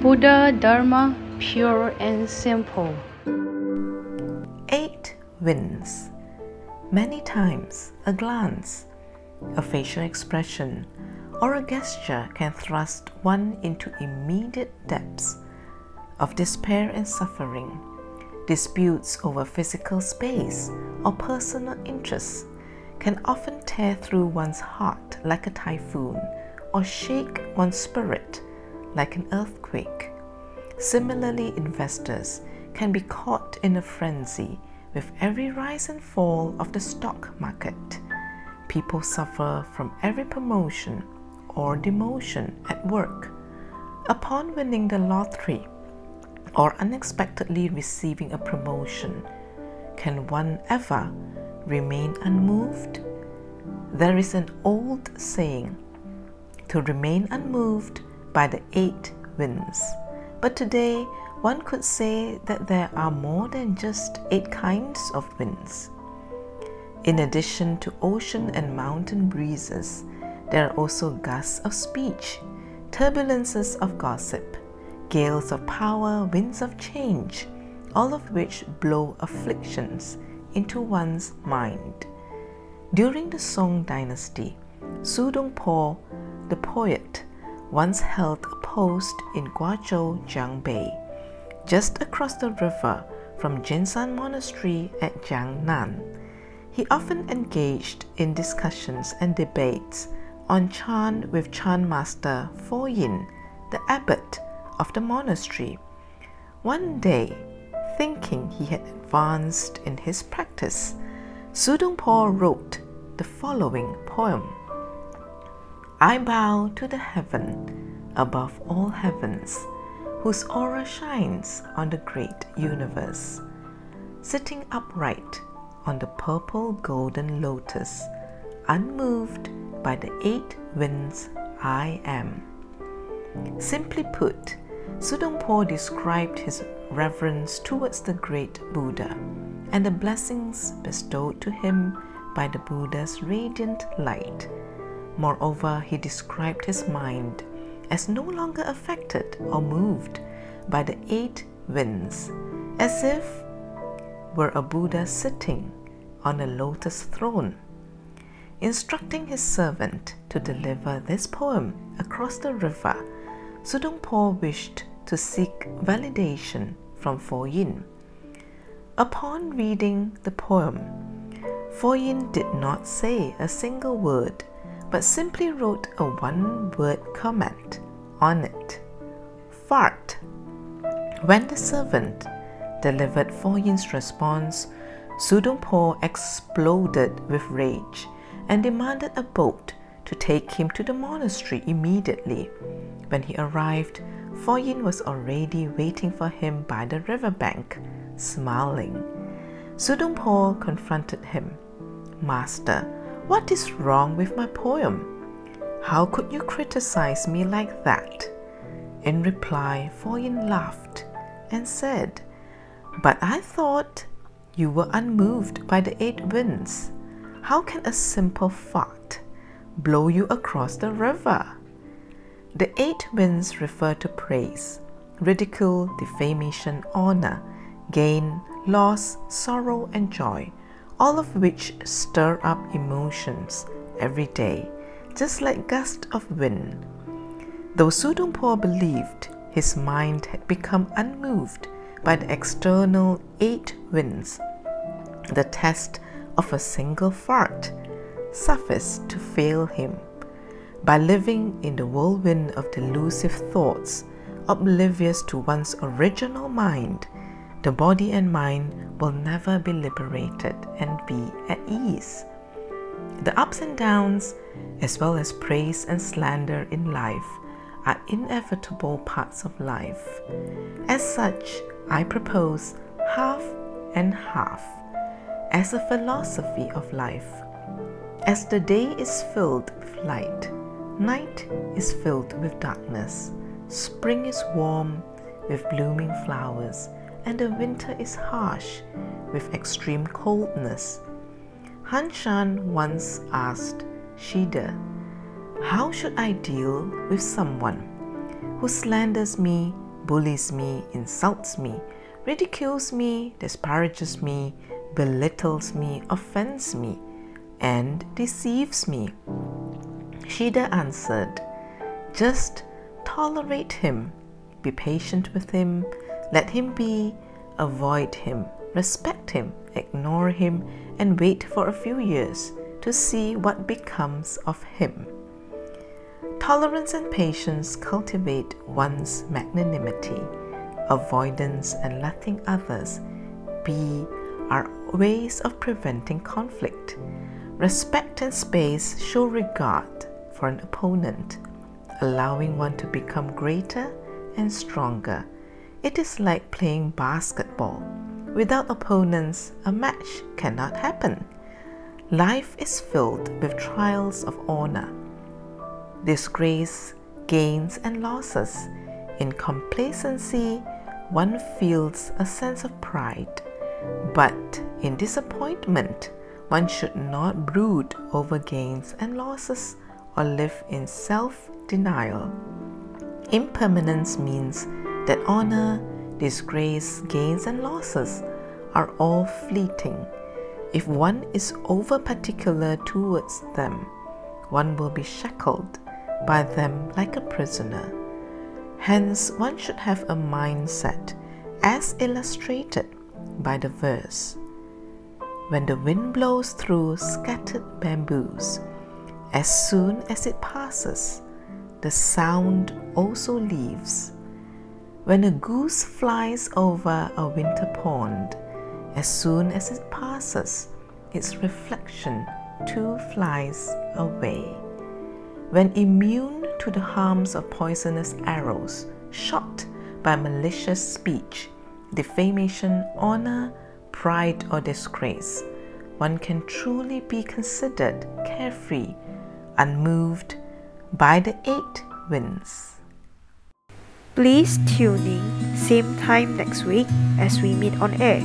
Buddha Dharma pure and simple. Eight winds. Many times, a glance, a facial expression, or a gesture can thrust one into immediate depths of despair and suffering. Disputes over physical space or personal interests can often tear through one's heart like a typhoon or shake one's spirit like an earthquake. Similarly, investors can be caught in a frenzy with every rise and fall of the stock market. People suffer from every promotion or demotion at work. Upon winning the lottery or unexpectedly receiving a promotion, can one ever remain unmoved? There is an old saying to remain unmoved by the eight winds. But today, one could say that there are more than just eight kinds of winds. In addition to ocean and mountain breezes, there are also gusts of speech, turbulences of gossip, gales of power, winds of change, all of which blow afflictions into one's mind. During the Song dynasty, Su Dongpo, the poet, once held a post in Guazhou, Jiangbei, just across the river from Jinshan Monastery at Jiangnan. He often engaged in discussions and debates on Chan with Chan master Fo Yin, the abbot of the monastery. One day, thinking he had advanced in his practice, Su Dongpo wrote the following poem. I bow to the heaven above all heavens, whose aura shines on the great universe. Sitting upright on the purple golden lotus, unmoved by the eight winds, I am. Simply put, Su Dongpo described his reverence towards the great Buddha and the blessings bestowed to him by the Buddha's radiant light Moreover, he described his mind as no longer affected or moved by the eight winds, as if were a Buddha sitting on a lotus throne. Instructing his servant to deliver this poem across the river, Su Dongpo wished to seek validation from Fo Yin. Upon reading the poem, Fo Yin did not say a single word but simply wrote a one word comment on it fart. When the servant delivered Fo Yin's response, Su Dongpo exploded with rage and demanded a boat to take him to the monastery immediately. When he arrived, Fo Yin was already waiting for him by the riverbank, smiling. Su Dongpo confronted him. Master, what is wrong with my poem? How could you criticize me like that? In reply, Fo Yin laughed and said, But I thought you were unmoved by the eight winds. How can a simple fart blow you across the river? The eight winds refer to praise, ridicule, defamation, honor, gain, loss, sorrow, and joy all of which stir up emotions every day, just like gusts of wind. Though Su believed his mind had become unmoved by the external eight winds, the test of a single fart sufficed to fail him. By living in the whirlwind of delusive thoughts, oblivious to one's original mind, the body and mind will never be liberated and be at ease. The ups and downs, as well as praise and slander in life, are inevitable parts of life. As such, I propose half and half as a philosophy of life. As the day is filled with light, night is filled with darkness, spring is warm with blooming flowers and the winter is harsh with extreme coldness. Han Shan once asked Shide, How should I deal with someone who slanders me bullies me, insults me, ridicules me, disparages me, belittles me, offends me, and deceives me. Shide answered, Just tolerate him, be patient with him, let him be, avoid him, respect him, ignore him, and wait for a few years to see what becomes of him. Tolerance and patience cultivate one's magnanimity. Avoidance and letting others be are ways of preventing conflict. Respect and space show regard for an opponent, allowing one to become greater and stronger. It is like playing basketball. Without opponents, a match cannot happen. Life is filled with trials of honor, disgrace, gains, and losses. In complacency, one feels a sense of pride. But in disappointment, one should not brood over gains and losses or live in self denial. Impermanence means that honor, disgrace, gains, and losses are all fleeting if one is over particular towards them, one will be shackled by them like a prisoner. Hence, one should have a mindset as illustrated by the verse. When the wind blows through scattered bamboos, as soon as it passes, the sound also leaves. When a goose flies over a winter pond, as soon as it passes, its reflection too flies away. When immune to the harms of poisonous arrows shot by malicious speech, defamation, honor, pride, or disgrace, one can truly be considered carefree, unmoved by the eight winds. Please tune in same time next week as we meet on air.